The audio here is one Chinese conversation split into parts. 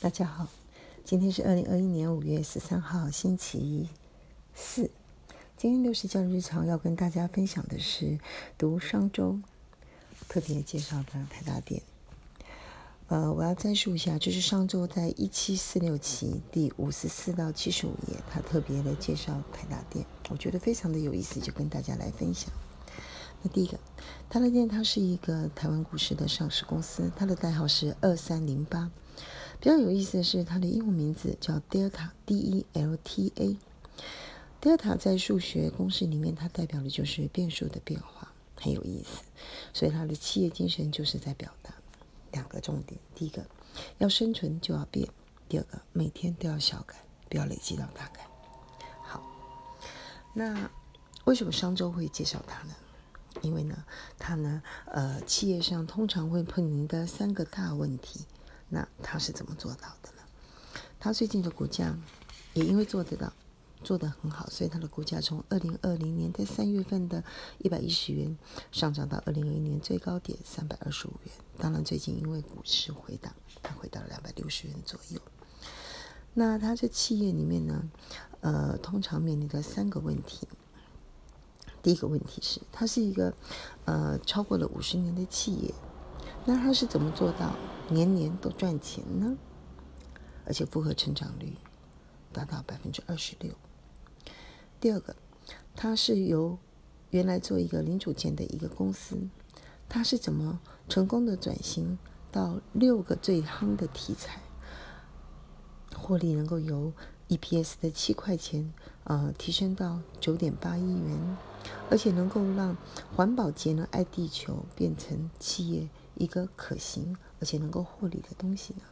大家好，今天是二零二一年五月十三号，星期四。今天六十教日常要跟大家分享的是读商周特别介绍的台大店。呃，我要再述一下，这是商周在一七四六期第五十四到七十五页，他特别的介绍台大店，我觉得非常的有意思，就跟大家来分享。那第一个，台大店它是一个台湾股市的上市公司，它的代号是二三零八。比较有意思的是，它的英文名字叫 Delta，D-E-L-T-A。Delta 在数学公式里面，它代表的就是变数的变化，很有意思。所以它的企业精神就是在表达两个重点：第一个，要生存就要变；第二个，每天都要小改，不要累积到大改。好，那为什么上周会介绍它呢？因为呢，它呢，呃，企业上通常会碰临的三个大问题。那他是怎么做到的呢？他最近的股价也因为做得到，做得很好，所以他的股价从二零二零年的三月份的一百一十元上涨到二零二一年最高点三百二十五元。当然，最近因为股市回档，它回到了两百六十元左右。那他这企业里面呢，呃，通常面临的三个问题。第一个问题是，它是一个呃超过了五十年的企业。那他是怎么做到年年都赚钱呢？而且复合成长率达到百分之二十六。第二个，他是由原来做一个零组件的一个公司，他是怎么成功的转型到六个最夯的题材，获利能够由 EPS 的七块钱呃提升到九点八亿元，而且能够让环保节能爱地球变成企业。一个可行而且能够获利的东西呢？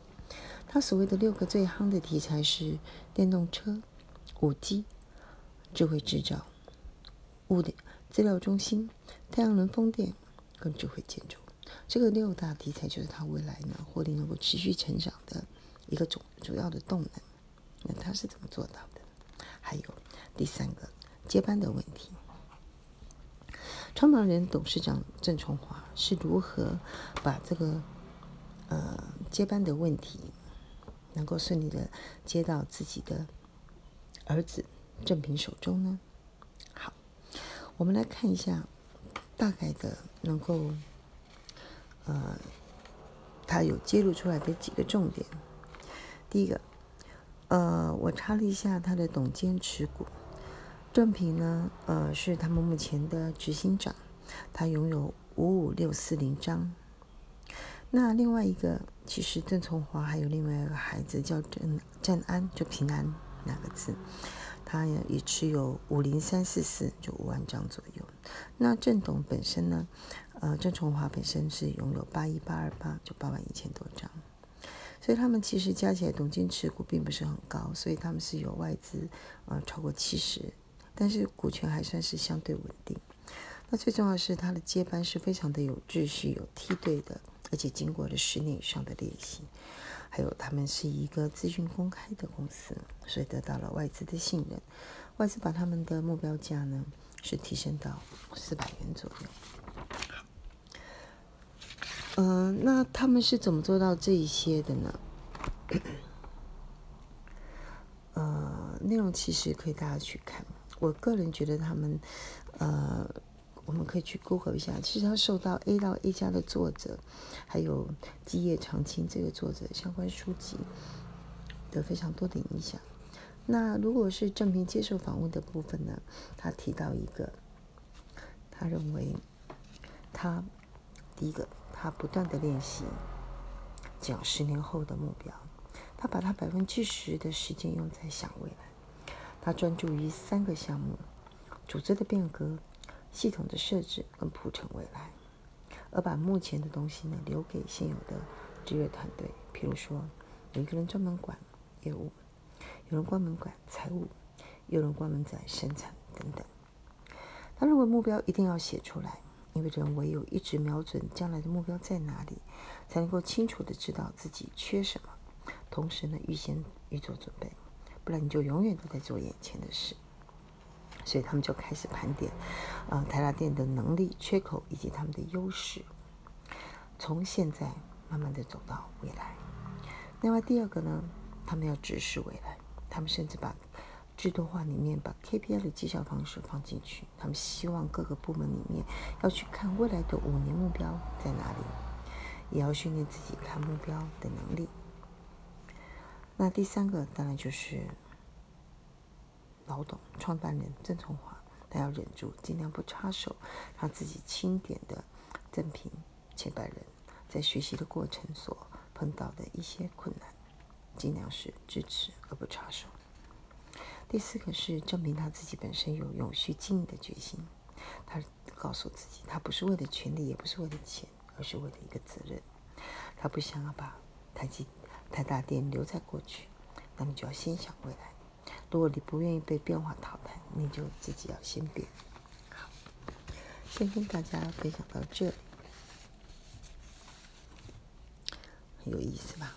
他所谓的六个最夯的题材是电动车、五 G、智慧制造、物的资料中心、太阳能风电跟智慧建筑。这个六大题材就是他未来呢获利能够持续成长的一个主主要的动能。那他是怎么做到的？还有第三个接班的问题。创办人、董事长郑崇华是如何把这个呃接班的问题能够顺利的接到自己的儿子郑平手中呢？好，我们来看一下大概的能够呃他有揭露出来的几个重点。第一个，呃，我查了一下他的董监持股。郑平呢，呃，是他们目前的执行长，他拥有五五六四零张。那另外一个，其实郑从华还有另外一个孩子叫郑郑安，就平安两个字，他也也持有五零三四四，就五万张左右。那郑董本身呢，呃，郑从华本身是拥有八一八二八，就八万一千多张。所以他们其实加起来董金持股并不是很高，所以他们是有外资，呃，超过七十。但是股权还算是相对稳定。最重要的是，他的接班是非常的有秩序、有梯队的，而且经过了十年以上的练习。还有，他们是一个资讯公开的公司，所以得到了外资的信任。外资把他们的目标价呢是提升到四百元左右。嗯，那他们是怎么做到这一些的呢？呃，内容其实可以大家去看。我个人觉得他们，呃，我们可以去 Google 一下。其实他受到 A 到 A 加的作者，还有基业长青这个作者相关书籍的非常多的影响。那如果是郑平接受访问的部分呢，他提到一个，他认为他第一个，他不断的练习讲十年后的目标，他把他百分之十的时间用在想未来。他专注于三个项目：组织的变革、系统的设置跟铺陈未来，而把目前的东西呢留给现有的职业团队。比如说，有一个人专门管业务，有人专门管财务，有人专门在生产等等。他认为目标一定要写出来，因为人唯有一直瞄准将来的目标在哪里，才能够清楚的知道自己缺什么，同时呢预先预做准备。不然你就永远都在做眼前的事，所以他们就开始盘点，呃，台达电的能力、缺口以及他们的优势，从现在慢慢的走到未来。另外第二个呢，他们要直视未来，他们甚至把制度化里面把 KPI 的绩效方式放进去，他们希望各个部门里面要去看未来的五年目标在哪里，也要训练自己看目标的能力。那第三个当然就是老董创办人郑崇华，他要忍住，尽量不插手，让自己钦点的赠品千百人在学习的过程所碰到的一些困难，尽量是支持而不插手。第四个是证明他自己本身有永续经营的决心。他告诉自己，他不是为了权力，也不是为了钱，而是为了一个责任。他不想要把台积、台大电留在过去，那么就要先想未来。如果你不愿意被变化淘汰，你就自己要先变。好，先跟大家分享到这里，很有意思吧？